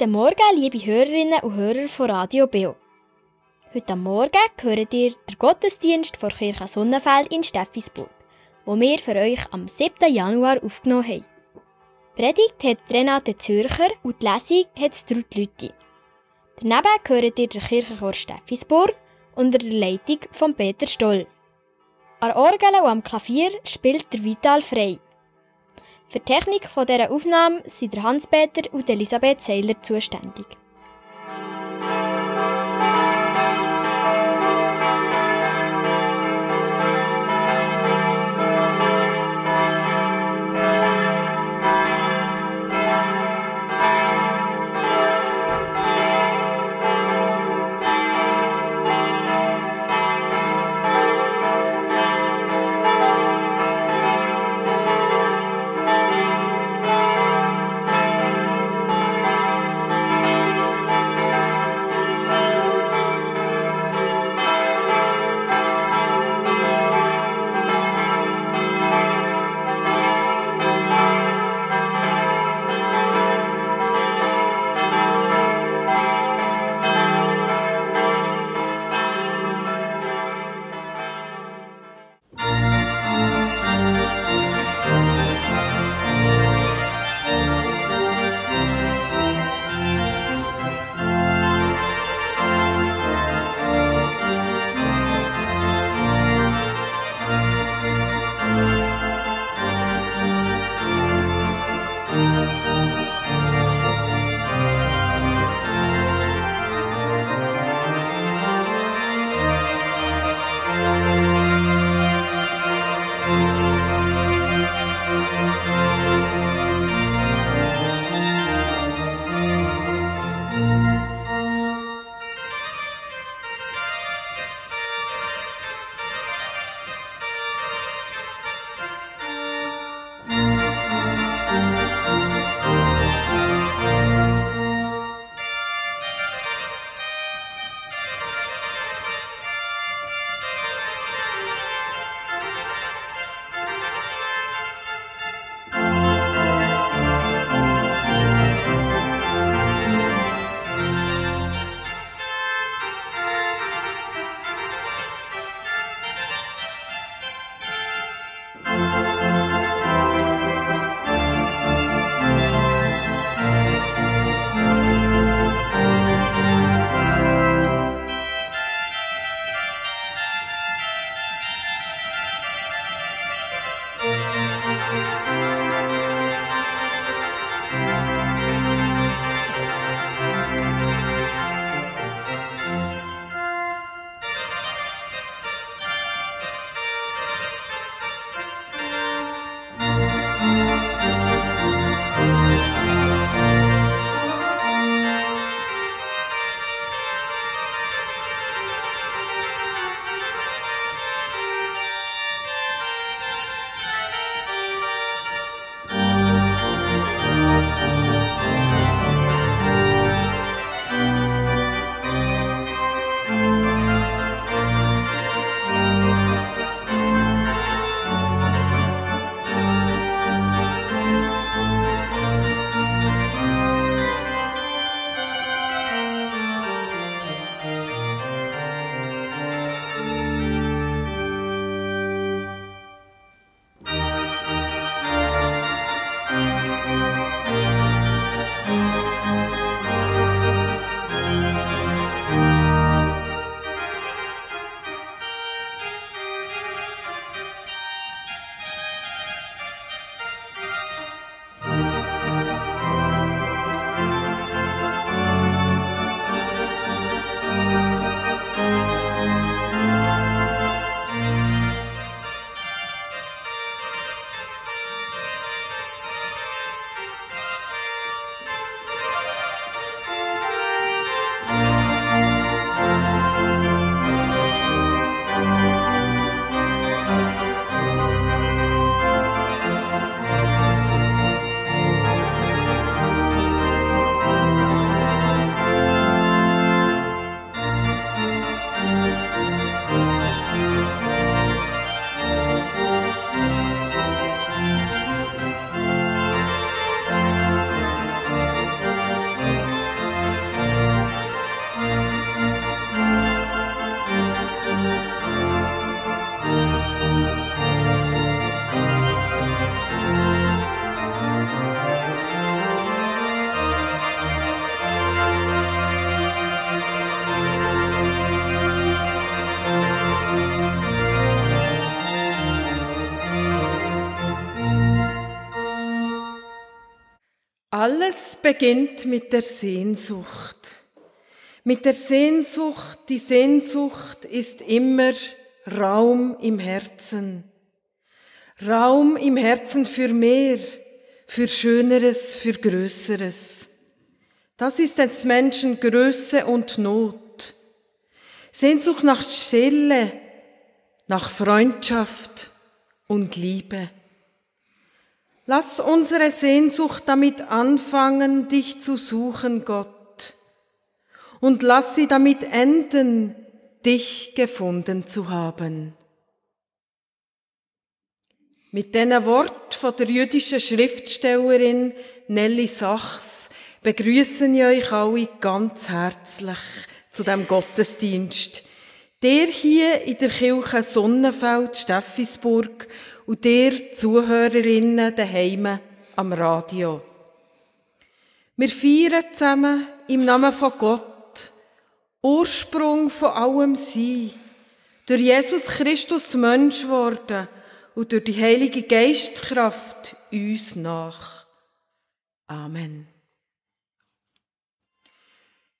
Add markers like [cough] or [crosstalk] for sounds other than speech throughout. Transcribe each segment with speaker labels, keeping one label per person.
Speaker 1: Guten Morgen, liebe Hörerinnen und Hörer von Radio Beo. Heute Morgen hört ihr den Gottesdienst vor Kirche Sonnenfeld in Steffisburg, wo wir für euch am 7. Januar aufgenommen haben. Die Predigt hat Renate Zürcher und die Lesung hat Trud Lütti. Daneben hört ihr den Kirchenchor Steffisburg unter der Leitung von Peter Stoll. An Orgel und am Klavier spielt der Vital Frey. Für die Technik dieser Aufnahme sind Hans-Peter und Elisabeth Seiler zuständig.
Speaker 2: Alles beginnt mit der Sehnsucht. Mit der Sehnsucht, die Sehnsucht ist immer Raum im Herzen. Raum im Herzen für mehr, für Schöneres, für Größeres. Das ist des Menschen Größe und Not. Sehnsucht nach Stille, nach Freundschaft und Liebe. Lass unsere Sehnsucht damit anfangen, dich zu suchen, Gott. Und lass sie damit enden, dich gefunden zu haben. Mit diesen Wort von der jüdischen Schriftstellerin Nelly Sachs begrüßen ich euch alle ganz herzlich zu dem Gottesdienst. Der hier in der Kirche Sonnenfeld, Steffisburg und der Zuhörerinnen daheim am Radio. Wir feiern zusammen im Namen von Gott, Ursprung von allem Sein, durch Jesus Christus Mensch worden und durch die Heilige Geistkraft uns nach. Amen.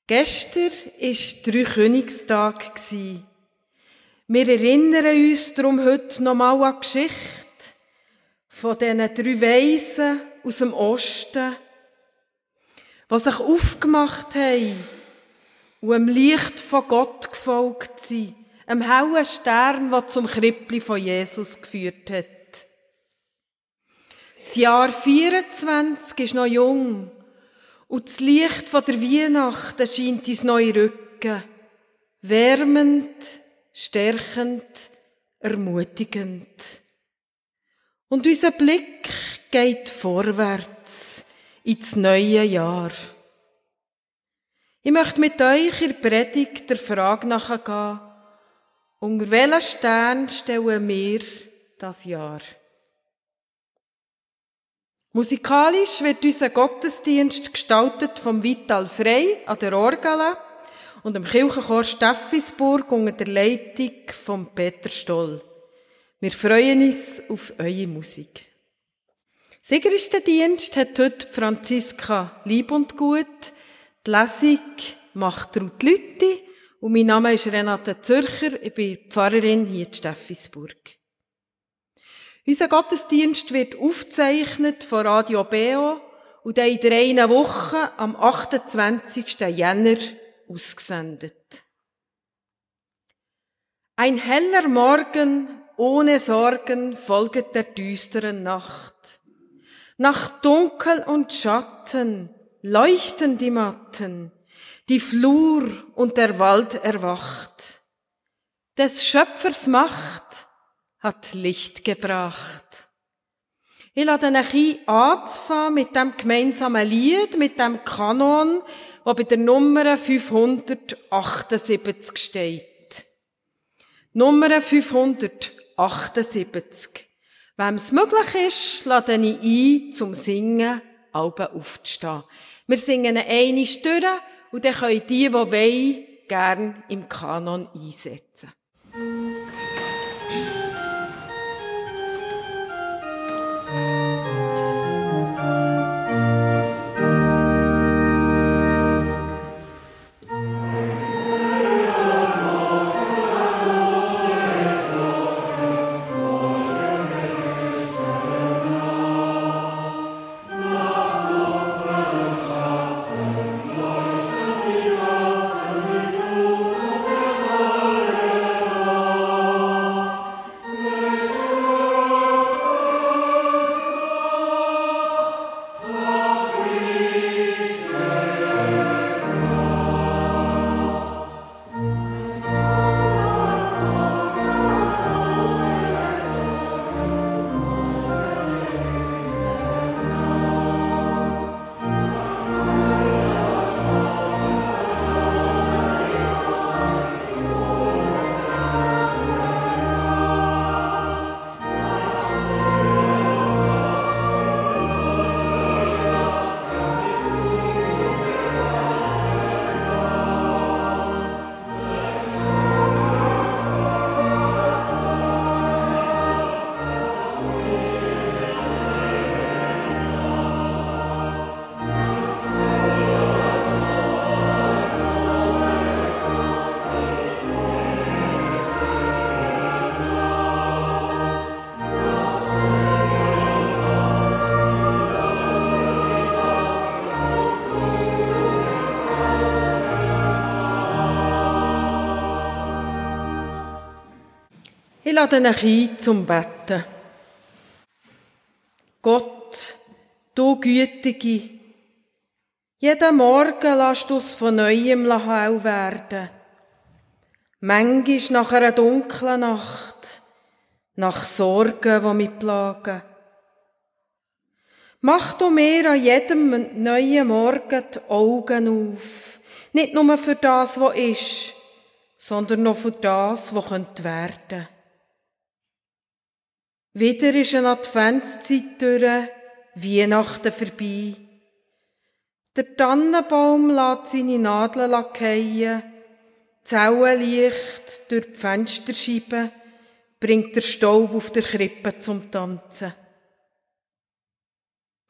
Speaker 2: Gestern war Dreikönigstag. Wir erinnern uns darum heute nochmal an die Geschichte von diesen drei Weisen aus dem Osten, die sich aufgemacht haben und dem Licht von Gott gefolgt sind einem hellen Stern, der zum Krippli von Jesus geführt hat. Das Jahr 24 ist noch jung und das Licht von der Weihnacht erscheint ins neue Rücken. Wärmend, stärkend, ermutigend. Und unser Blick geht vorwärts ins neue Jahr. Ich möchte mit euch in der Predigt der Frage nachgehen, unter welchen Stern stellen wir das Jahr? Musikalisch wird unser Gottesdienst gestaltet vom Vital Frey an der Orgel und dem Kirchenchor Steffisburg unter der Leitung von Peter Stoll. Wir freuen uns auf eure Musik. Dienst hat heute Franziska Lieb und Gut. Die Lesung macht Ruth Lütti und mein Name ist Renate Zürcher, ich bin Pfarrerin hier in Steffisburg. Unser Gottesdienst wird aufgezeichnet von Radio Beo und dann in drei Wochen am 28. Jänner ausgesendet. Ein heller Morgen ohne Sorgen folget der düsteren Nacht. Nach Dunkel und Schatten leuchten die Matten die Flur und der Wald erwacht. Des Schöpfers Macht hat Licht gebracht. Ich lade euch ein, anzufangen mit dem gemeinsamen Lied, mit dem Kanon, wo bei der Nummer 578 steht. Nummer 578. Wem es möglich ist, lade ich ein, zum Singen Alben aufzustehen. Wir singen eine Stunde und dann können die, die wollen, gern im Kanon einsetzen. Lade euch ein zum Betten. Gott, du Gütige, jeden Morgen lässt du es von Neuem hell werden. Manchmal nach einer dunklen Nacht, nach Sorgen, die mich plagen. Mach du mir an jedem neuen Morgen die Augen auf. Nicht nur für das, was ist, sondern noch für das, was könnte werden. Wieder ist eine Adventszeit durch, Weihnachten vorbei. Der Tannenbaum lässt seine Nadeln fallen, Zellenlicht durch die Fensterscheiben, bringt der Staub auf der Krippe zum Tanzen.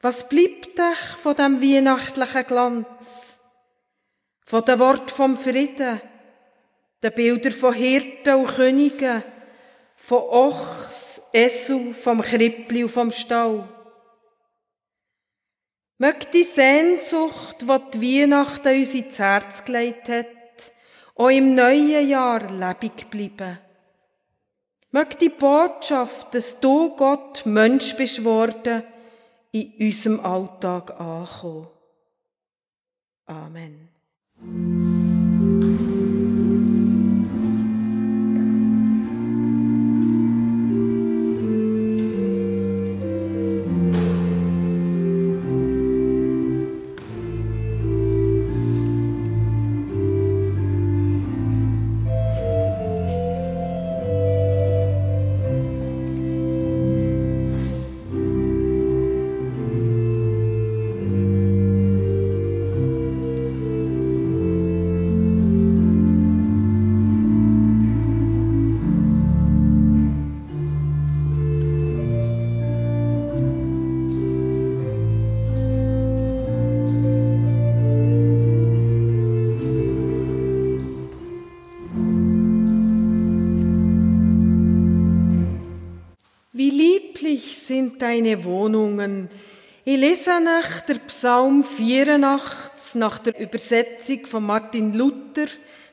Speaker 2: Was bleibt euch von dem weihnachtlichen Glanz? Von den Wort vom Frieden, den Bildern von Hirten und Königen, von Ochs, Esel, vom Krippli und vom Stall? Möge die Sehnsucht, die die Weihnachten uns ins Herz gelegt hat, auch im neuen Jahr lebendig bleiben. Möge die Botschaft, dass du Gott Mensch bist worden, in unserem Alltag ankommen. Amen. Deine Wohnungen. Ich lese nach der Psalm 84 nach der Übersetzung von Martin Luther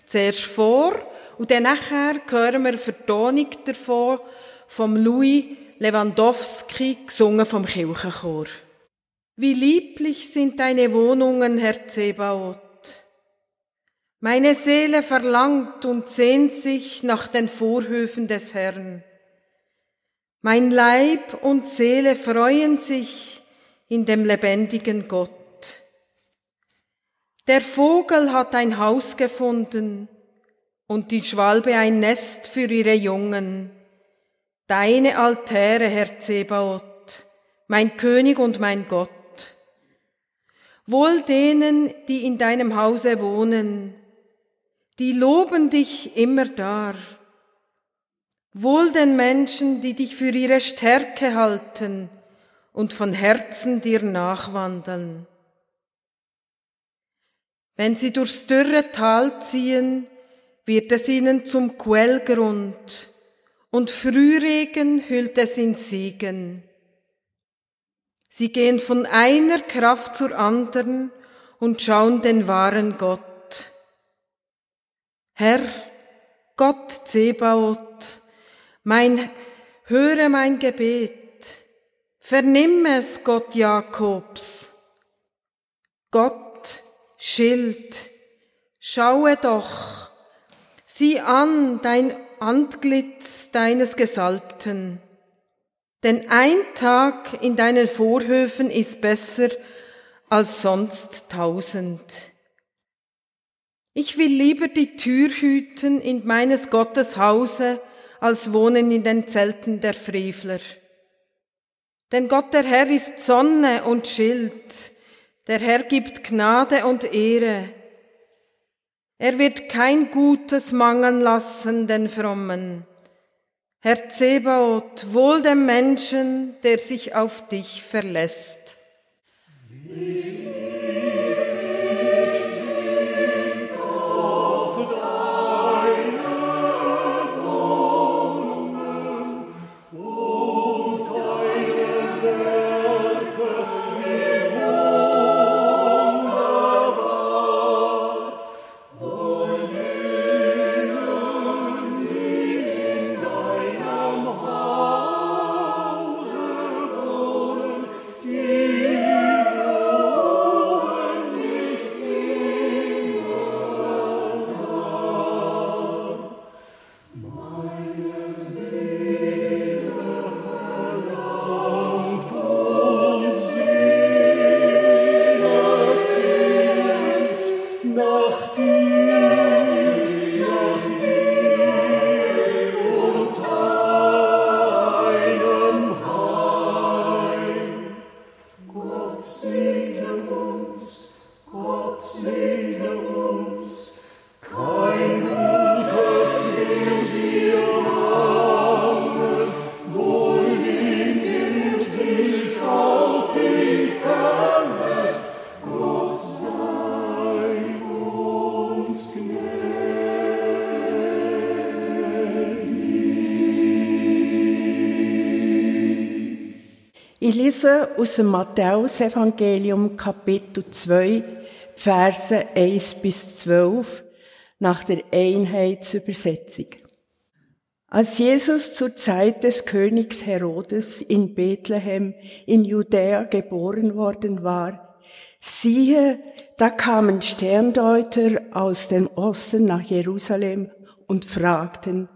Speaker 2: zuerst vor und dann nachher hören wir Vertonung davon vom Louis Lewandowski, gesungen vom Kirchenchor. Wie lieblich sind deine Wohnungen, Herr Zebaoth. Meine Seele verlangt und sehnt sich nach den Vorhöfen des Herrn. Mein Leib und Seele freuen sich in dem lebendigen Gott. Der Vogel hat ein Haus gefunden und die Schwalbe ein Nest für ihre Jungen. Deine Altäre, Herr Zebaoth, mein König und mein Gott. Wohl denen, die in deinem Hause wohnen, die loben dich immer dar. Wohl den Menschen, die dich für ihre Stärke halten und von Herzen dir nachwandeln. Wenn sie durchs dürre Tal ziehen, wird es ihnen zum Quellgrund und Frühregen hüllt es in Segen. Sie gehen von einer Kraft zur anderen und schauen den wahren Gott. Herr, Gott Zebaoth, mein, höre mein Gebet, vernimm es, Gott Jakobs. Gott, Schild, schaue doch, sieh an dein Antlitz deines Gesalbten. Denn ein Tag in deinen Vorhöfen ist besser als sonst tausend. Ich will lieber die Tür hüten in meines Gottes Hause, als wohnen in den Zelten der Frevler. Denn Gott der Herr ist Sonne und Schild, der Herr gibt Gnade und Ehre. Er wird kein Gutes mangeln lassen den Frommen. Herr Zebaoth, wohl dem Menschen, der sich auf dich verlässt.
Speaker 3: Ich lese aus dem Matthäusevangelium Kapitel 2, Verse 1 bis 12 nach der Einheitsübersetzung. Als Jesus zur Zeit des Königs Herodes in Bethlehem in Judäa geboren worden war, siehe, da kamen Sterndeuter aus dem Osten nach Jerusalem und fragten,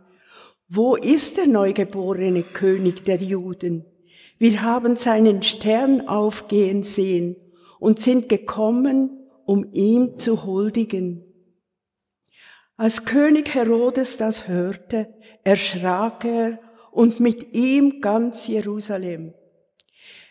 Speaker 3: wo ist der neugeborene König der Juden? Wir haben seinen Stern aufgehen sehen und sind gekommen, um ihm zu huldigen. Als König Herodes das hörte, erschrak er und mit ihm ganz Jerusalem.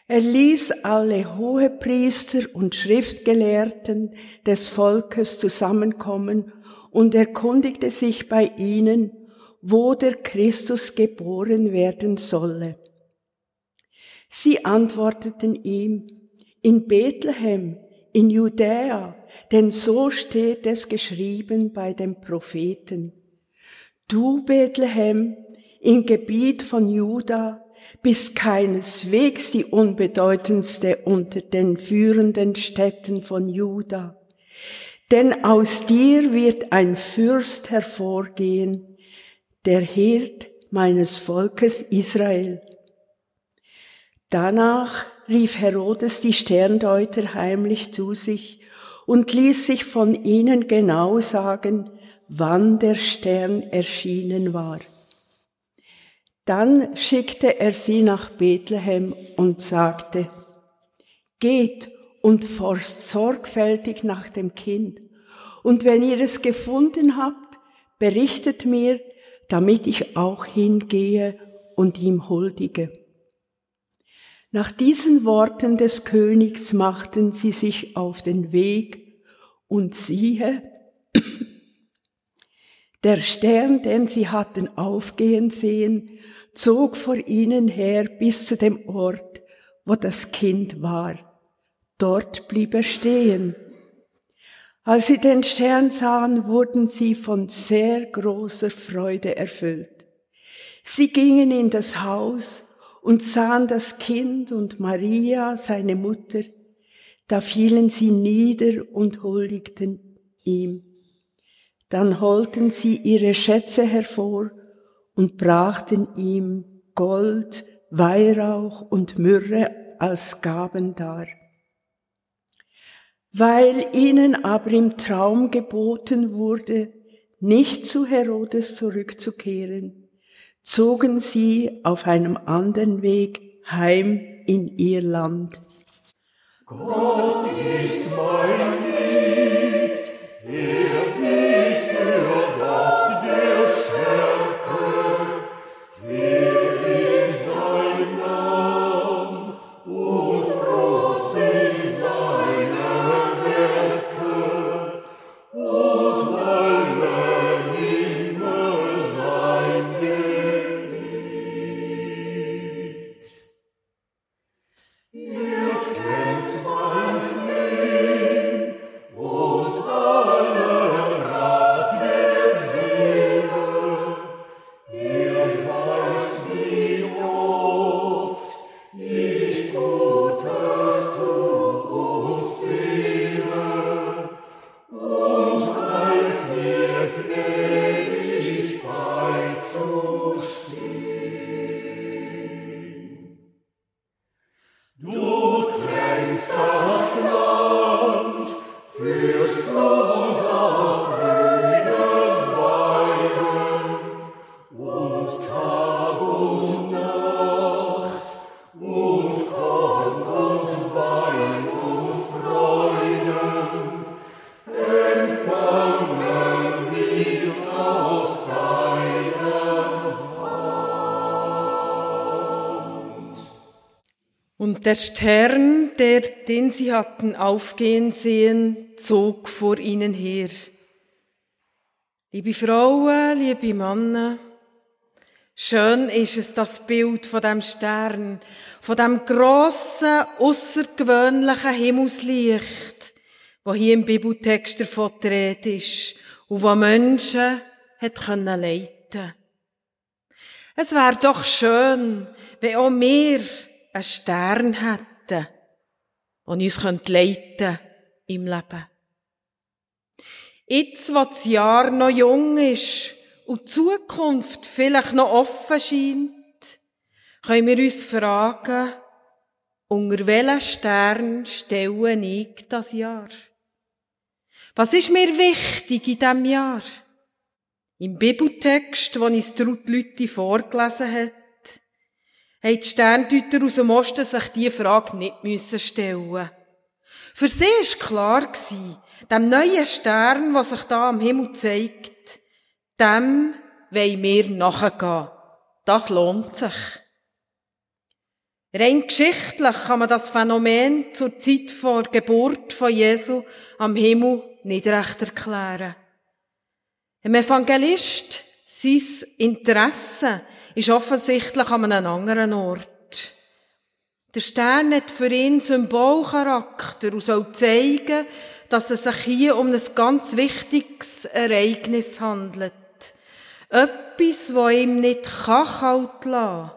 Speaker 3: Er ließ alle Hohepriester und Schriftgelehrten des Volkes zusammenkommen und erkundigte sich bei ihnen, wo der Christus geboren werden solle. Sie antworteten ihm, in Bethlehem, in Judäa, denn so steht es geschrieben bei den Propheten. Du, Bethlehem, im Gebiet von Juda, bist keineswegs die unbedeutendste unter den führenden Städten von Juda. Denn aus dir wird ein Fürst hervorgehen, der Hirt meines Volkes Israel. Danach rief Herodes die Sterndeuter heimlich zu sich und ließ sich von ihnen genau sagen, wann der Stern erschienen war. Dann schickte er sie nach Bethlehem und sagte, Geht und forscht sorgfältig nach dem Kind, und wenn ihr es gefunden habt, berichtet mir, damit ich auch hingehe und ihm huldige. Nach diesen Worten des Königs machten sie sich auf den Weg und siehe, [clears throat] der Stern, den sie hatten aufgehen sehen, zog vor ihnen her bis zu dem Ort, wo das Kind war. Dort blieb er stehen. Als sie den Stern sahen, wurden sie von sehr großer Freude erfüllt. Sie gingen in das Haus und sahen das Kind und Maria, seine Mutter, da fielen sie nieder und huldigten ihm. Dann holten sie ihre Schätze hervor und brachten ihm Gold, Weihrauch und Myrrhe als Gaben dar. Weil ihnen aber im Traum geboten wurde, nicht zu Herodes zurückzukehren, zogen sie auf einem anderen Weg heim in ihr Land.
Speaker 4: Gott ist mein Lied, Der
Speaker 2: Stern, der, den sie hatten aufgehen sehen, zog vor ihnen her. Liebe Frauen, liebe Männer, schön ist es, das Bild von dem Stern, von dem grossen, außergewöhnlichen Himmelslicht, wo hier im Bibeltext davon die ist und wo Menschen hat können leiten. Es wäre doch schön, wenn auch wir einen Stern hätten, der uns leiten im Leben. Jetzt, wo das Jahr noch jung ist und die Zukunft vielleicht noch offen scheint, können wir uns fragen, unter welchen Stern stelle ich das Jahr? Was ist mir wichtig in diesem Jahr? Im Bibeltext, den uns Ruth Lütti vorgelesen hat, haben die Sterndeuter aus dem Osten sich diese Frage nicht stellen Für sie war klar, dem neuen Stern, der sich da am Himmel zeigt, dem wollen wir nachgehen. Das lohnt sich. Rein geschichtlich kann man das Phänomen zur Zeit vor Geburt von Jesu am Himmel nicht recht erklären. Ein Evangelist, sein Interesse ist offensichtlich an einem anderen Ort. Der Stern hat für ihn Symbolcharakter und soll zeigen, dass es sich hier um ein ganz wichtiges Ereignis handelt. Etwas, wo ihm nicht kalt lassen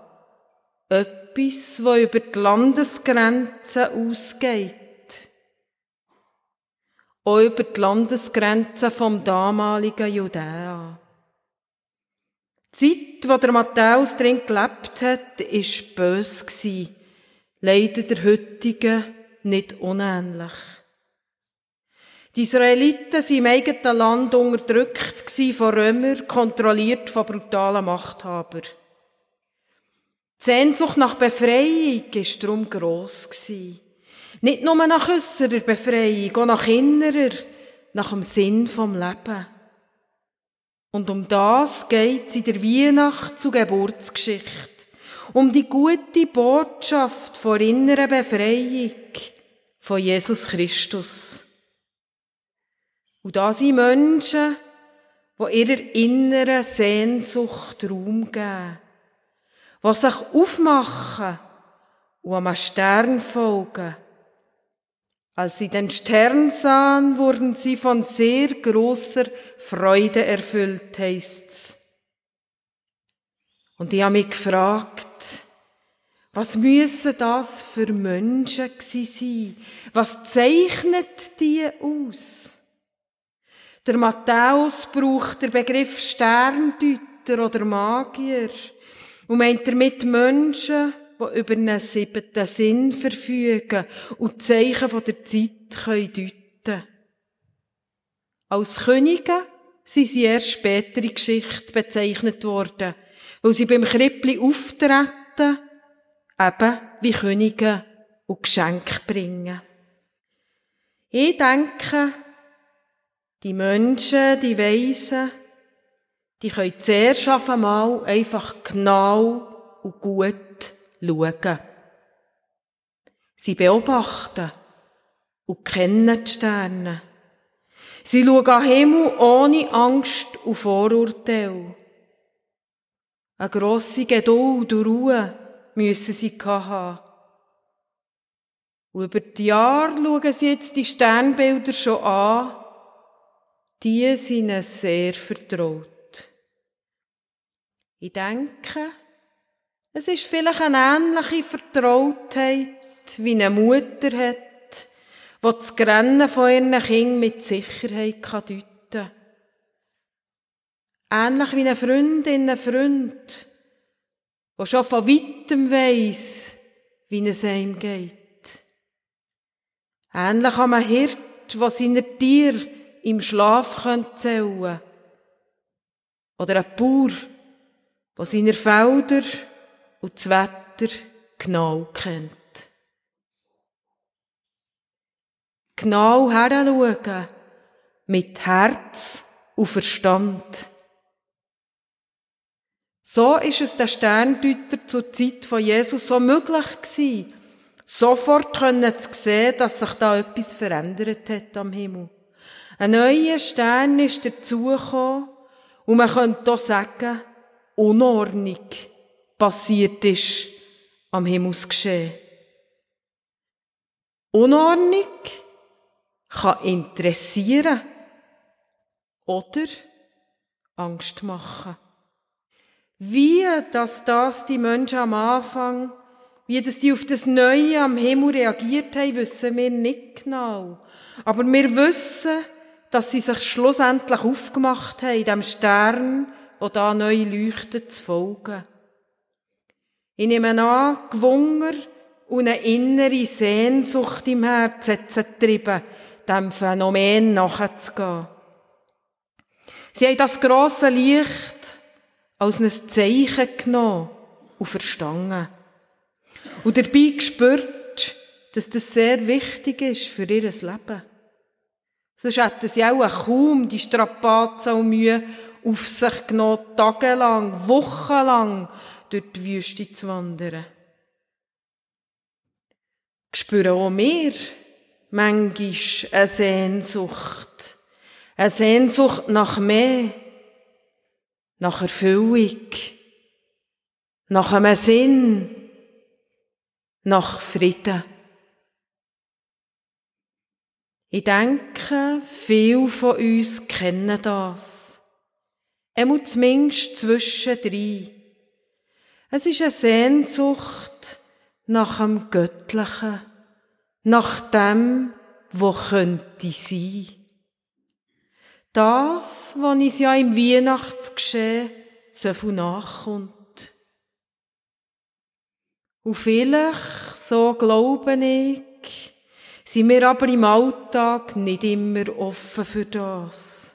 Speaker 2: Etwas, wo über die Landesgrenzen ausgeht. Auch über die Landesgrenzen vom damaligen Judäa. Die Zeit, wo der Matthäus drin gelebt hat, war böse. Leider der heutigen nicht unähnlich. Die Israeliten waren im eigenen Land unterdrückt von Römern, kontrolliert von brutalen Machthabern. Die Sehnsucht nach Befreiung war darum gross. Nicht nur nach äußerer Befreiung, auch nach innerer, nach dem Sinn vom Leben. Und um das geht es in der Weihnacht zur Geburtsgeschichte. Um die gute Botschaft vor innerer Befreiung von Jesus Christus. Und da sind Menschen, die ihrer inneren Sehnsucht Raum geben, die sich aufmachen und am Stern folgen. Als sie den Stern sahen, wurden sie von sehr großer Freude erfüllt, heißt's. Und ich habe mich gefragt, was müssen das für Menschen sein? Was zeichnet die aus? Der Matthäus braucht den Begriff Sterndeuter oder Magier und meint damit Menschen, die über einen siebten Sinn verfügen und die Zeichen von der Zeit können deuten Als Könige sind sie erst später in Geschichte bezeichnet worden, weil sie beim Krippli auftreten, eben wie Könige und Geschenke bringen. Ich denke, die Menschen, die Weisen, die können zuerst einmal einfach genau und gut schauen. Sie beobachten und kennen die Sterne. Sie schauen am Himmel ohne Angst und Vorurteil. Eine grosse Geduld und Ruhe müssen sie haben. Und über die Jahre schauen sie jetzt die Sternbilder schon an die sind ihnen sehr vertraut. Ich denke, es ist vielleicht eine ähnliche Vertrautheit, wie eine Mutter hat, die das Grennen von ihren Kindern mit Sicherheit deuten kann. Ähnlich wie eine Freundin, ein Freund, der schon von weitem weiss, wie es ihm geht. Ähnlich an einem Hirt, der seine Tiere im Schlaf zählen können. Oder ein Bauer, der seine Felder und das Wetter genau kennt. Genau heranschauen, mit Herz und Verstand. So ist es der Sterndeuter zur Zeit von Jesus so möglich gewesen, sofort können zu sehen, dass sich da etwas verändert hat am Himmel. Ein neuer Stern ist dazugekommen und man könnte auch sagen, Unordnung passiert ist am Himmelsgeschehen. Unordnung kann interessieren oder Angst machen. Wie dass das die Menschen am Anfang Wie das die auf das Neue am Himmel reagiert haben, wissen wir nicht genau. Aber wir wissen, dass sie sich schlussendlich aufgemacht haben, dem Stern, der da neu leuchtet, zu folgen. Ich nehme an, und eine innere Sehnsucht im Herzen sie getrieben, dem Phänomen nachzugehen. Sie haben das grosse Licht als ein Zeichen genommen und verstanden. Und dabei gespürt, dass das sehr wichtig ist für ihr Leben. Sonst hätten sie auch kaum die Strapazen und Mühe auf sich genommen, tagelang, wochenlang durch die Wüste zu wandern. Spüren auch wir manchmal eine Sehnsucht. Eine Sehnsucht nach mehr, nach Erfüllung, nach einem Sinn, nach Frieden. Ich denke, viele von uns kennen das. Er muss zumindest zwischendrin. Es ist eine Sehnsucht nach dem Göttlichen, nach dem, wo könnte sein. Das, was uns ja im Weihnachtsgeschehen so viel nachkommt. Und vielleicht, so glaube ich, sind wir aber im Alltag nicht immer offen für das.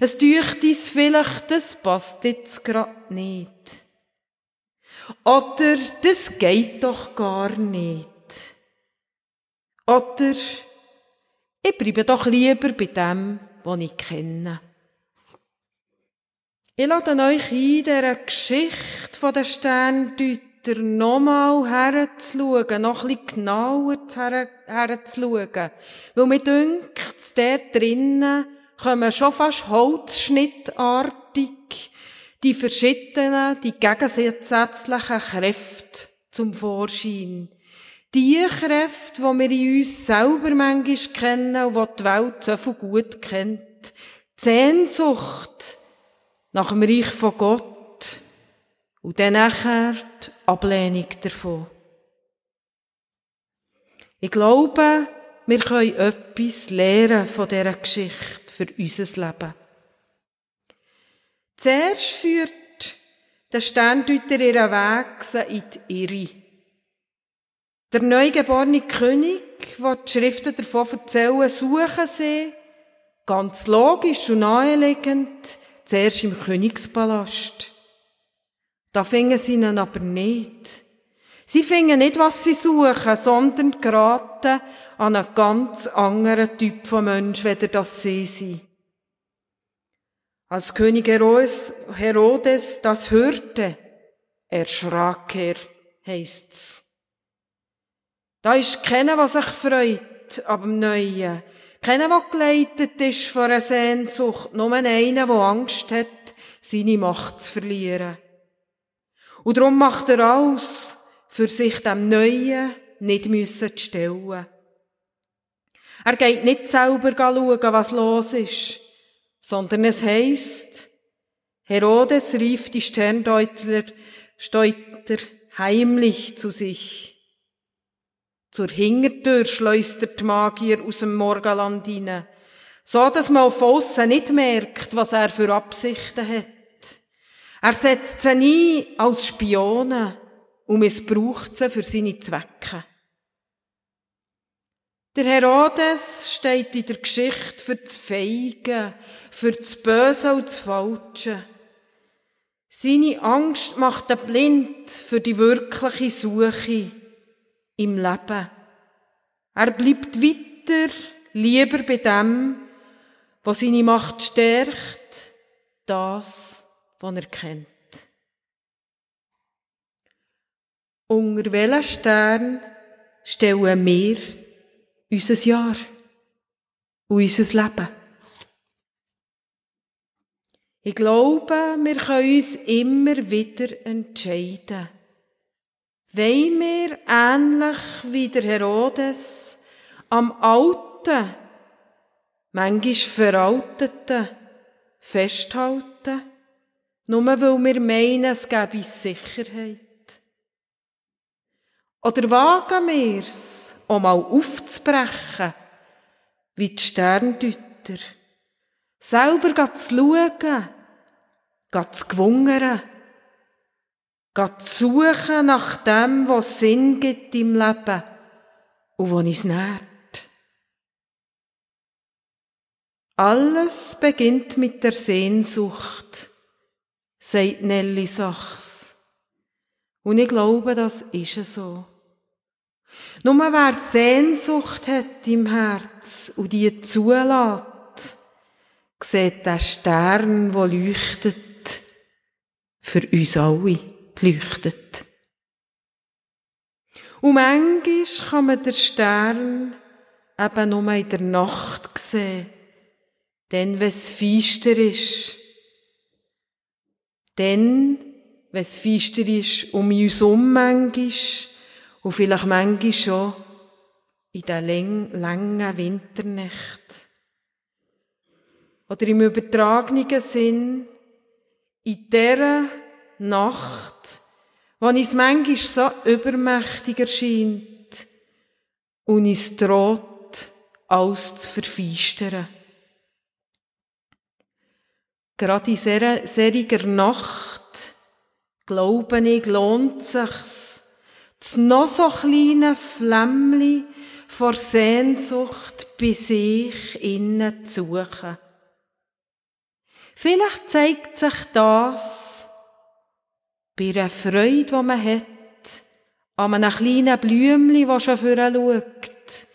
Speaker 2: Es deucht uns vielleicht, das passt jetzt grad nicht. Oder das geht doch gar nicht. Oder ich bleibe doch lieber bei dem, was ich kenne. Ich lade euch ein, dieser Geschichte Sterndeutern wieder nochmal herzuschauen, noch ein bisschen genauer herzuschauen. Weil mir dünkt, dort drinnen kommen schon fast holzschnittartig die verschiedenen, die gegensätzlichen Kräfte zum Vorschein. Die Kräfte, die wir in uns selber manchmal kennen und die die Welt so viel gut kennt. Die Sehnsucht nach dem Reich von Gott und dann nachher die Ablehnung davon. Ich glaube, wir können etwas lernen von dieser Geschichte für unser Leben. Zuerst führt der Sterndeuter ihren Weg in die Irre. Der neugeborene König, der die Schriften davon erzählen, suchen sie, ganz logisch und naheliegend, zuerst im Königspalast. Da fingen sie ihn aber nicht. Sie fingen nicht, was sie suchen, sondern geraten an einen ganz anderen Typ von Mensch, weder das sie sind. Als König Herodes das hörte, erschrak er, heisst's. Da ist keiner, was sich freut ab dem Neuen. Keiner, der geleitet ist von einer Sehnsucht. Nur einer, der Angst hat, seine Macht zu verlieren. Und darum macht er alles, für sich dem Neuen nicht müssen zu stellen. Er geht nicht selber schauen, was los ist, sondern es heisst, Herodes rief die Sterndeutler Steuter heimlich zu sich. Zur Hingertür schleustert Magier aus dem Morgenland hinein, so dass man auf aussen nicht merkt, was er für Absichten hat. Er setzt sie ein als Spione und missbraucht sie für seine Zwecke. Der Herodes steht in der Geschichte für das Feige, für das Böse und das Falsche. Seine Angst macht ihn blind für die wirkliche Suche im Leben. Er bleibt weiter lieber bei dem, was seine Macht stärkt, das, den er kennt. Unter welchen Stern stellen wir unser Jahr und unser Leben? Ich glaube, wir können uns immer wieder entscheiden. Wollen wir ähnlich wie der Herodes am Alten, manchmal Veralteten, festhalten? Nur weil wir meinen, es gebe Sicherheit. Oder wagen wir's, um mal aufzubrechen, wie die Sterndeuter, selber zu schauen, zu gewungern, zu suchen nach dem, was Sinn gibt im Leben und was uns nährt. Alles beginnt mit der Sehnsucht, sagt Nelly Sachs. Und ich glaube, das ist so. Nur wer Sehnsucht hat im Herz und die zulässt, sieht den Stern, der leuchtet, für uns alle leuchtet. Und manchmal kann man den Stern eben nur in der Nacht sehen, denn wenn es feister ist. Denn, wenn es feister ist, um uns um manchmal, und vielleicht manchmal schon in den langen Winternächten. Oder im übertragenen Sinn, in dieser Nacht, wo es manchmal so übermächtig erscheint und es droht, alles zu verfeistern. Gerade in seriger Nacht, glaube ich, lohnt sich's, das noch so kleine Flämmli vor Sehnsucht bei sich innen zu suchen. Vielleicht zeigt sich das bei einer Freude, die man hat, an einem kleinen Blümli, das schon vorher schaut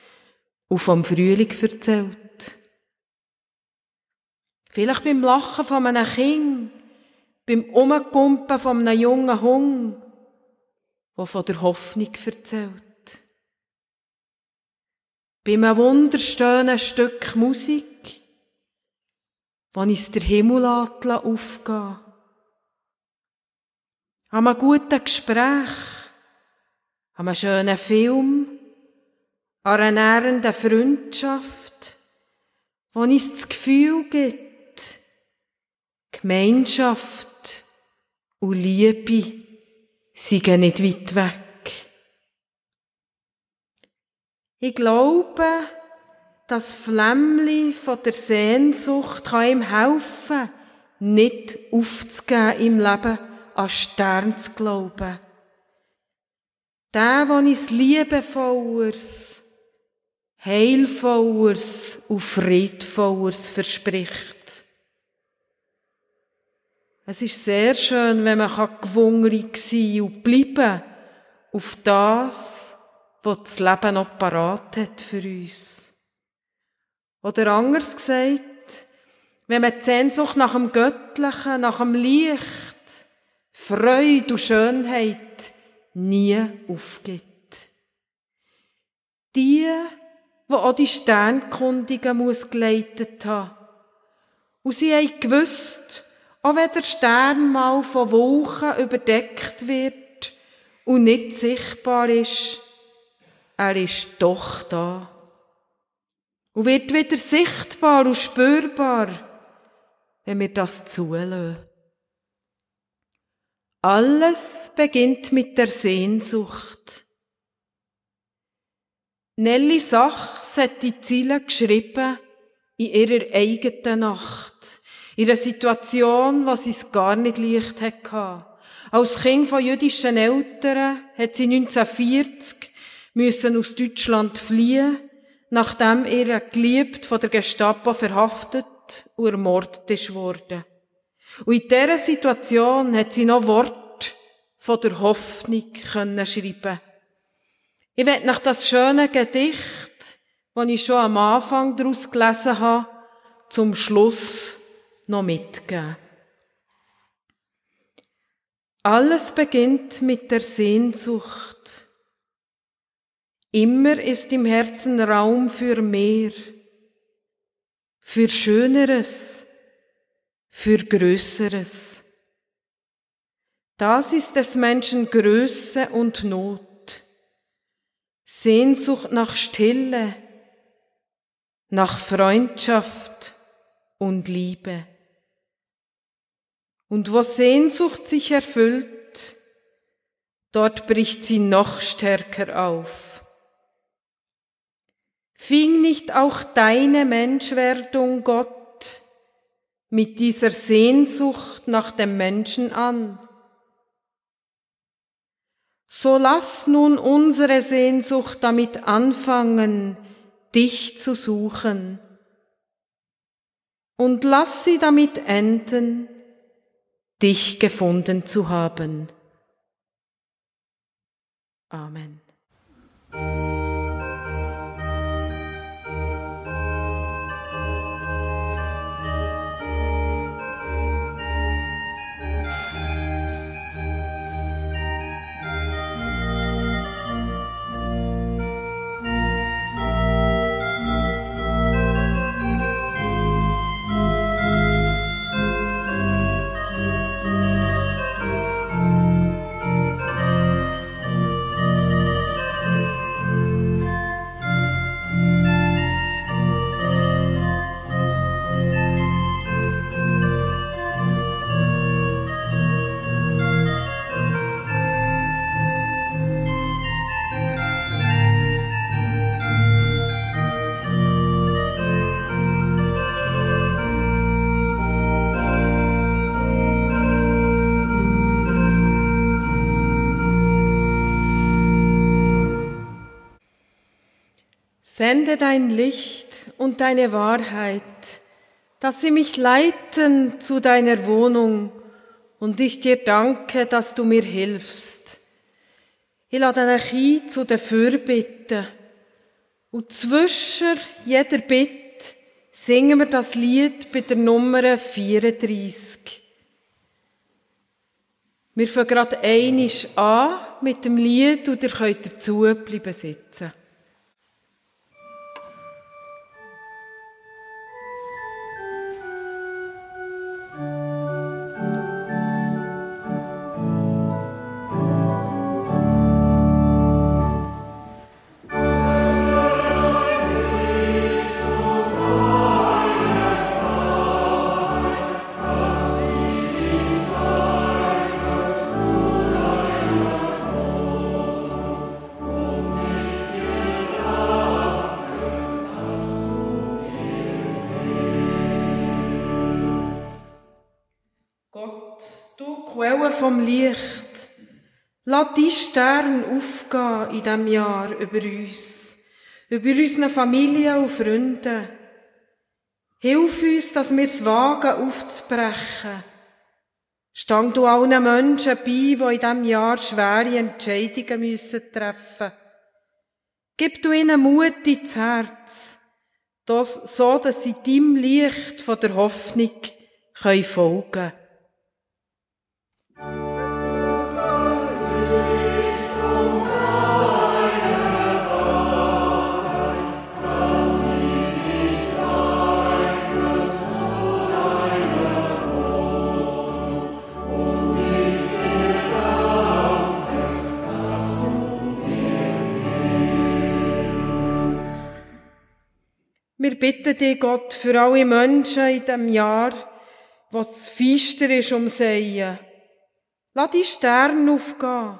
Speaker 2: und vom Frühling erzählt. Vielleicht beim Lachen von einem Kind, beim Umkumpen von einem jungen Hund, der von der Hoffnung erzählt. Bei einem wunderschönen Stück Musik, wo uns der Himmel aufgehen An einem guten Gespräch, an einem schönen Film, an einer nährenden Freundschaft, wo uns das Gefühl gibt, Gemeinschaft und Liebe sind nicht weit weg. Ich glaube, das Flämmli von der Sehnsucht kann ihm helfen, nicht aufzugeben im Leben, an Stern zu glauben. Der, der uns liebevolleres, heilvolleres und friedvolleres verspricht. Es ist sehr schön, wenn man gewungrig sein und bleiben auf das, was das Leben noch parat hat für uns. Oder anders gesagt, wenn man die Sehnsucht nach dem Göttlichen, nach dem Licht, Freude und Schönheit nie aufgibt. Die, die auch die Sternkundigen geleitet haben. Und sie haben gewusst, auch wenn der Stern mal von Wolken überdeckt wird und nicht sichtbar ist, er ist doch da. Und wird wieder sichtbar und spürbar, wenn wir das zulassen. Alles beginnt mit der Sehnsucht. Nelly Sachs hat die Ziele geschrieben in ihrer eigenen Nacht. In einer Situation, sie es gar nicht leicht hatte. Als Kind von jüdischen Eltern hat sie 1940 müssen aus Deutschland fliehen, nachdem ihr geliebt von der Gestapo verhaftet und ermordet wurde. Und in dieser Situation hat sie noch Wort von der Hoffnung können schreiben. Ich werde nach das schöne Gedicht, das ich schon am Anfang daraus gelesen habe, zum Schluss noch mitgeben. Alles beginnt mit der Sehnsucht. Immer ist im Herzen Raum für mehr, für Schöneres, für Größeres. Das ist des Menschen Größe und Not. Sehnsucht nach Stille, nach Freundschaft und Liebe. Und wo Sehnsucht sich erfüllt, Dort bricht sie noch stärker auf. Fing nicht auch deine Menschwerdung, Gott, mit dieser Sehnsucht nach dem Menschen an? So lass nun unsere Sehnsucht damit anfangen, dich zu suchen. Und lass sie damit enden, dich gefunden zu haben. Amen. Sende dein Licht und deine Wahrheit, dass sie mich leiten zu deiner Wohnung und ich dir danke, dass du mir hilfst. Ich lade euch ein zu den Fürbitten und zwischen jeder Bitte singen wir das Lied bei der Nummer 34. Wir fangen gerade einisch an mit dem Lied und ihr könnt dazu bleiben sitzen. Lass die Sterne aufgehen in diesem Jahr über uns, über unsere Familie und Freunde. Hilf uns, dass wir es wagen, aufzubrechen. Stand du allen Menschen bei, die in diesem Jahr schwere Entscheidungen müssen treffen Gib du ihnen Mut ins Herz, so dass sie deinem Licht von der Hoffnung folgen können. Wir bitten dich, Gott, für alle Menschen in diesem Jahr, was feister ist um Seien. Lass die Sterne aufgehen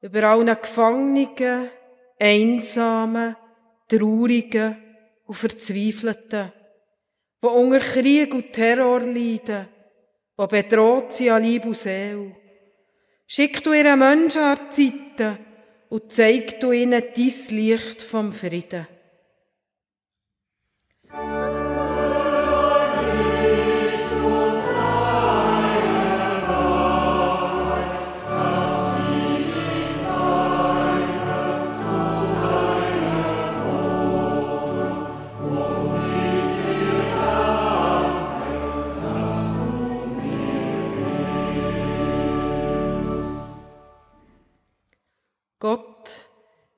Speaker 2: über allen Gefangenen, Einsamen, Traurigen und Verzweifelten, die unter Krieg und Terror leiden, die bedroht sind an Liebe und Seele. Schick du ihren Menschen an die Zeiten und zeig du ihnen dein Licht vom Frieden.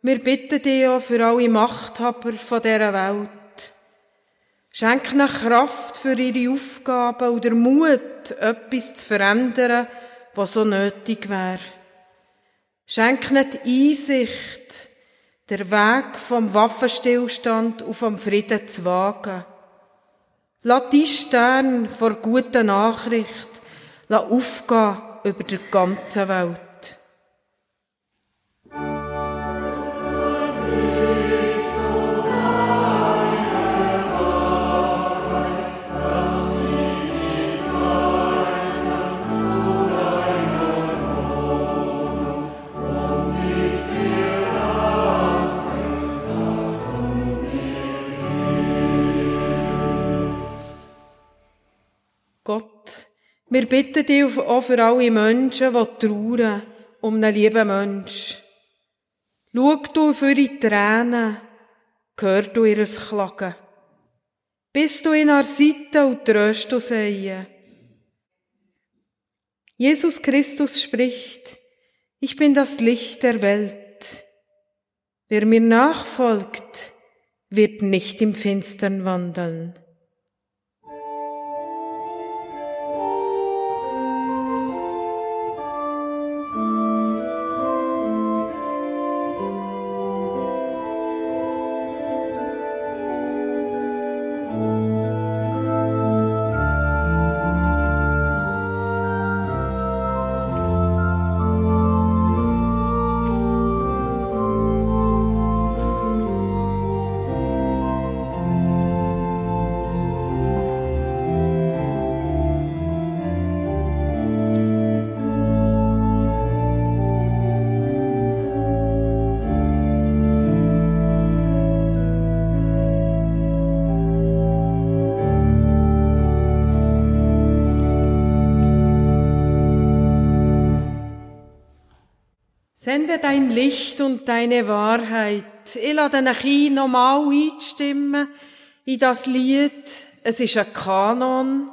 Speaker 2: Wir bitten dich auch für alle Machthaber von dieser Welt. Schenk ihnen Kraft für ihre Aufgaben und der Mut, etwas zu verändern, was so nötig wäre. Schenk ihnen die Einsicht, der Weg vom Waffenstillstand und vom Frieden zu wagen. Lass die Stern vor guter Nachricht aufgehen über die ganze Welt. Wir bitten dich auch für alle Menschen, die trauern um einen lieben Mensch. Schau du für ihre Tränen, hör du ihr Klagen. Bist du in der Seite und tröst du sie. Jesus Christus spricht, ich bin das Licht der Welt. Wer mir nachfolgt, wird nicht im Finstern wandeln. Deine Wahrheit. Ich lade euch ein, nochmal einzustimmen in das Lied. Es ist ein Kanon.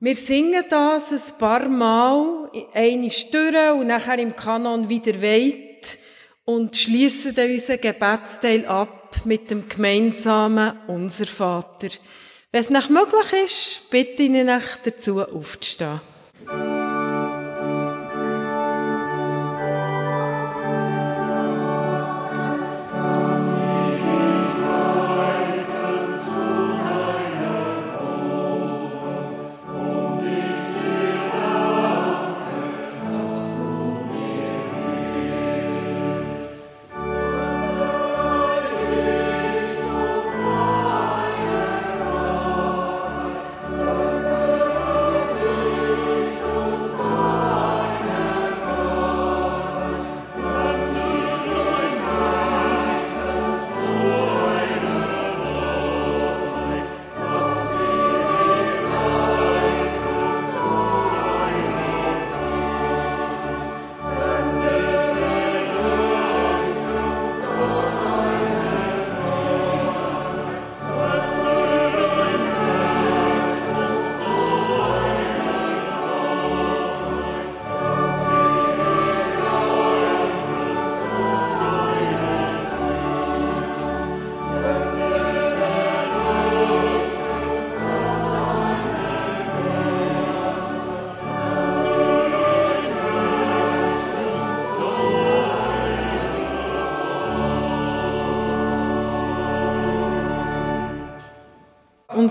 Speaker 2: Wir singen das ein paar Mal, eine Stüre und nachher im Kanon wieder weit und schließen dann unseren Gebetsteil ab mit dem gemeinsamen Unser Vater. Wenn es nicht möglich ist, bitte ich euch dazu aufzustehen.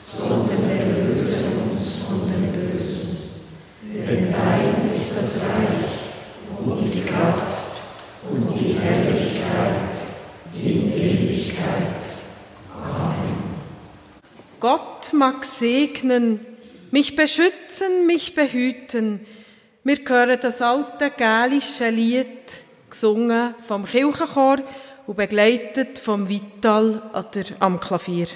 Speaker 2: sondern erlöse uns von dem Bösen. Denn dein ist das Reich und die Kraft und die Herrlichkeit in Ewigkeit. Amen. Gott mag segnen, mich beschützen, mich behüten. Wir hören das alte gälische Lied, gesungen vom Kirchenchor und begleitet vom Vital am Klavier.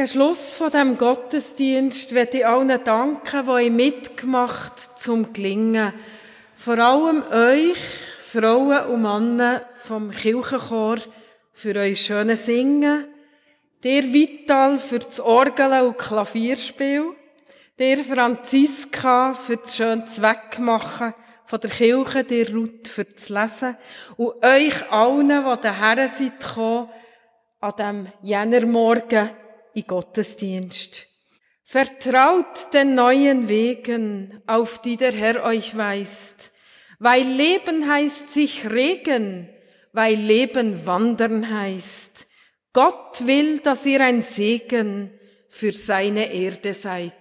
Speaker 2: Gegen Schluss von dem Gottesdienst werde ich allen danken, die mitgemacht zum Gelingen. Vor allem euch, Frauen und Männer vom Kirchenchor, für euer schönes Singen, der Vital für das Orgeln und Klavierspiel, der Franziska für das schöne Zweckmachen von der Kirche, der Ruth für das Lesen. Und euch allen, die daher seid gekommen, an diesem Jännermorgen in Gottesdienst. Vertraut den neuen Wegen, auf die der Herr euch weist, weil Leben heißt sich regen, weil Leben wandern heißt. Gott will, dass ihr ein Segen für seine Erde seid.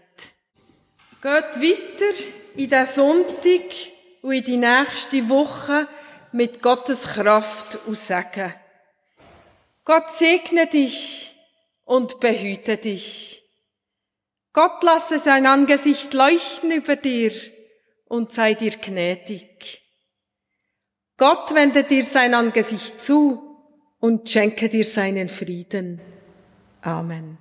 Speaker 2: Geht weiter in den Sonntag und in die nächste Woche mit Gottes Kraft und Segen. Gott segne dich und behüte dich. Gott lasse sein Angesicht leuchten über dir und sei dir gnädig. Gott wende dir sein Angesicht zu und schenke dir seinen Frieden. Amen.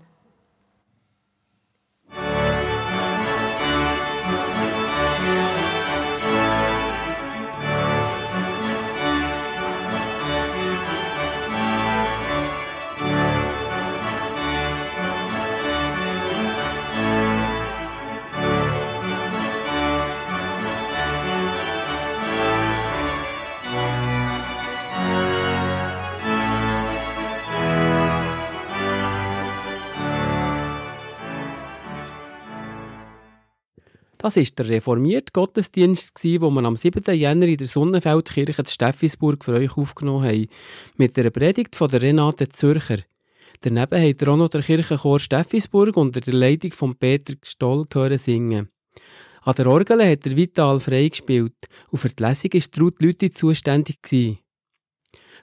Speaker 5: Das war der reformierte Gottesdienst, den wir am 7. Jänner in der Sonnenfeldkirche zu Steffisburg für euch aufgenommen haben, mit der Predigt von der Renate Zürcher. Daneben hat er auch noch der Kirchenchor Steffisburg unter der Leitung von Peter Stoll hören singen. An der Orgel hat der Vital frei gespielt und für die Lesung war Ruth Lüthi zuständig.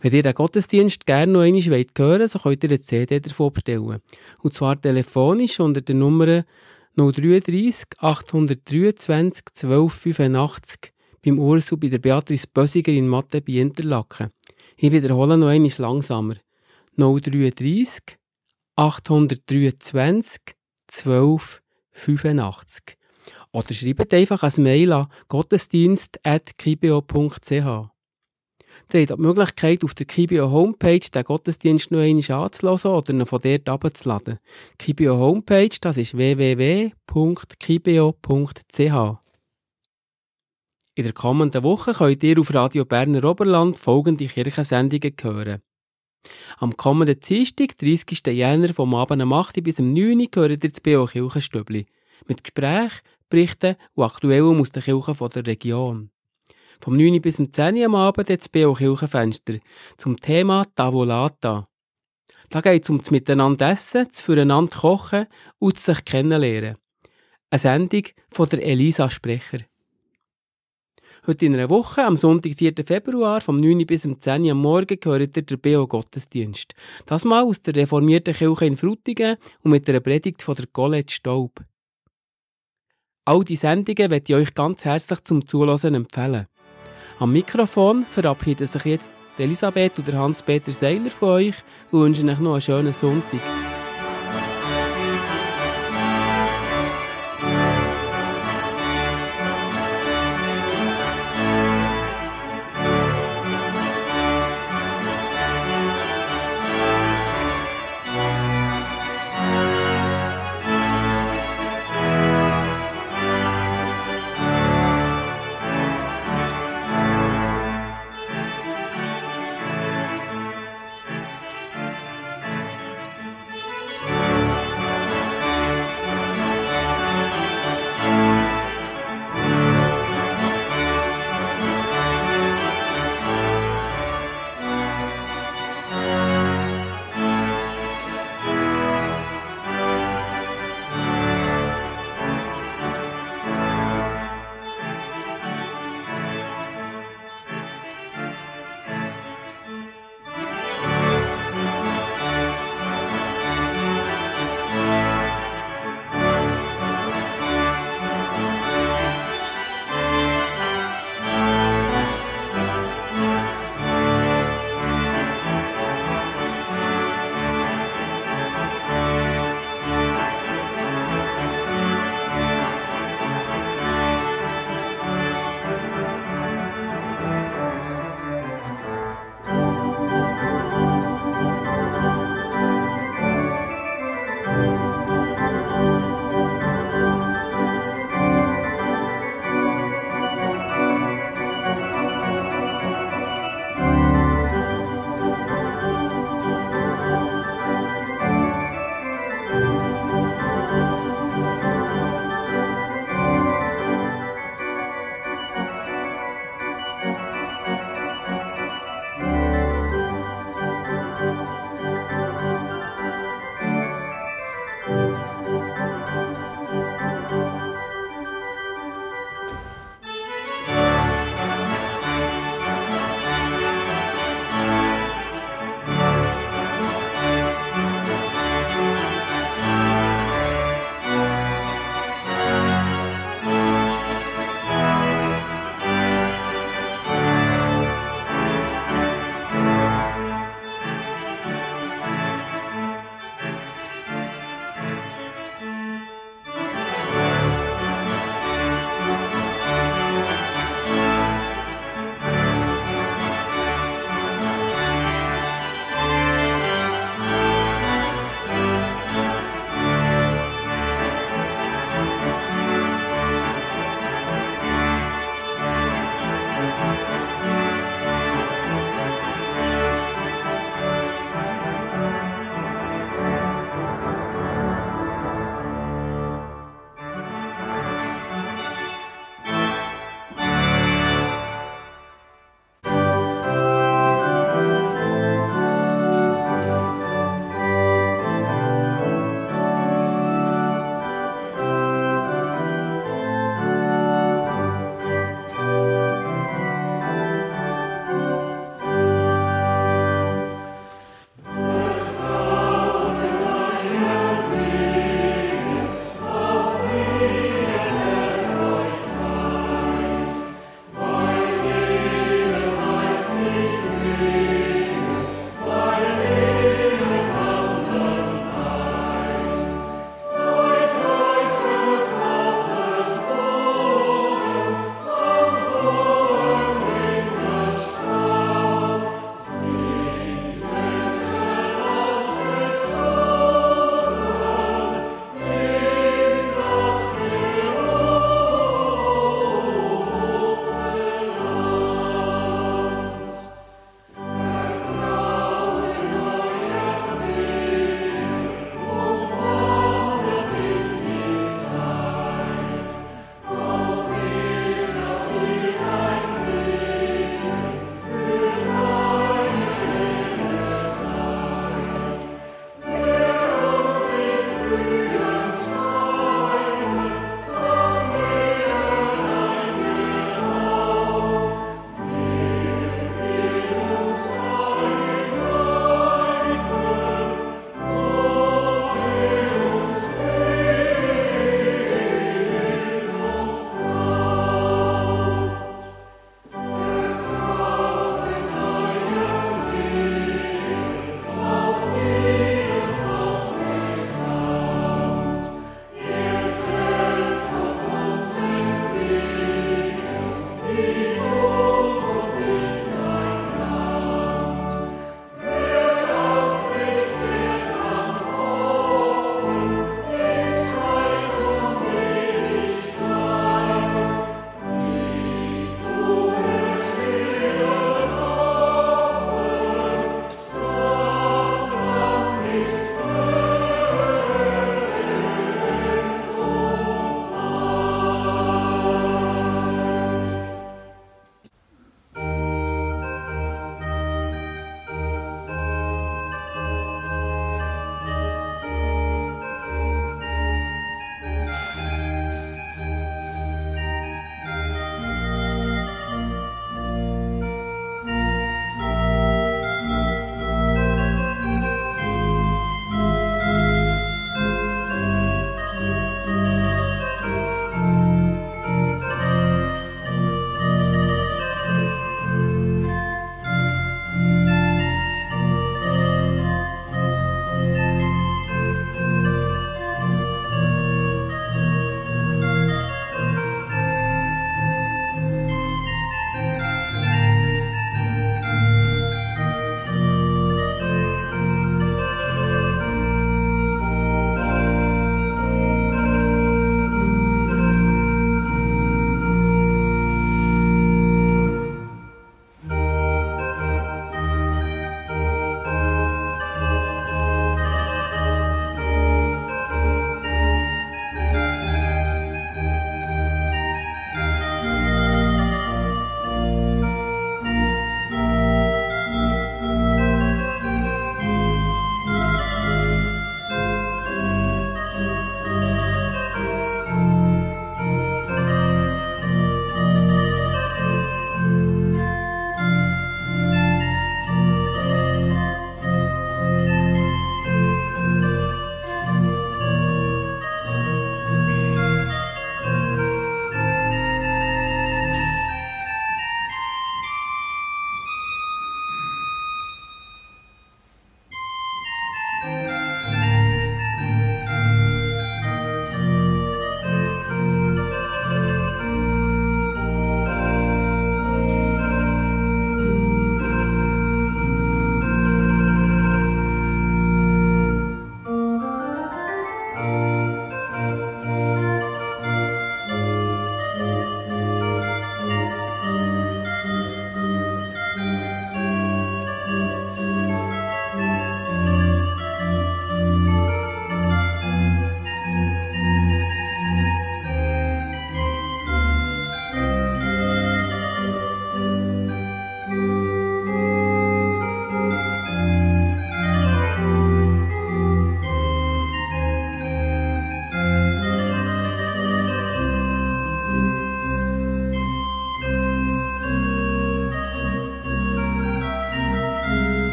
Speaker 5: Wenn ihr den Gottesdienst gerne noch einmal hören wollt, so könnt ihr eine CD davon bestellen. Und zwar telefonisch unter der Nummer 033 823 1285 beim Urs und bei der Beatrice Bösiger in Mathe bei Interlaken. Ich wiederhole noch einmal langsamer. 033 823 1285. Oder schreibt einfach ein Mail an gottesdienst.kibio.ch. Ihr habt die Möglichkeit, auf der Kibio Homepage den Gottesdienst noch einmal anzuhören oder ihn von dort abzuladen. Kibio Homepage, das ist www.kibio.ch. In der kommenden Woche könnt ihr auf Radio Berner Oberland folgende Kirchensendungen hören. Am kommenden Dienstag, 30. Jänner, vom Abend um 8 bis um 9 Uhr, gehört ihr das B.O. Kirchenstübli. Mit Gesprächen, Berichten und Aktuellem aus den Kirchen der Region. Vom 9 bis zum 10 Uhr am Abend das B.O. Kirchenfenster zum Thema Tavolata. Da geht es um das Miteinander essen, das Füreinander kochen und das sich kennenlernen. Eine Sendung von der Elisa Sprecher. Heute in einer Woche, am Sonntag, 4. Februar, vom 9 bis zum 10 Uhr am Morgen, gehört ihr der B.O. Gottesdienst. Das mal aus der reformierten Kirche in Frutigen und mit einer Predigt von der Colette Staub. All die Sendungen möchte ich euch ganz herzlich zum Zuhören empfehlen. Am Mikrofon verabschieden sich jetzt Elisabeth und Hans-Peter Seiler von euch und wünschen euch noch einen schönen Sonntag.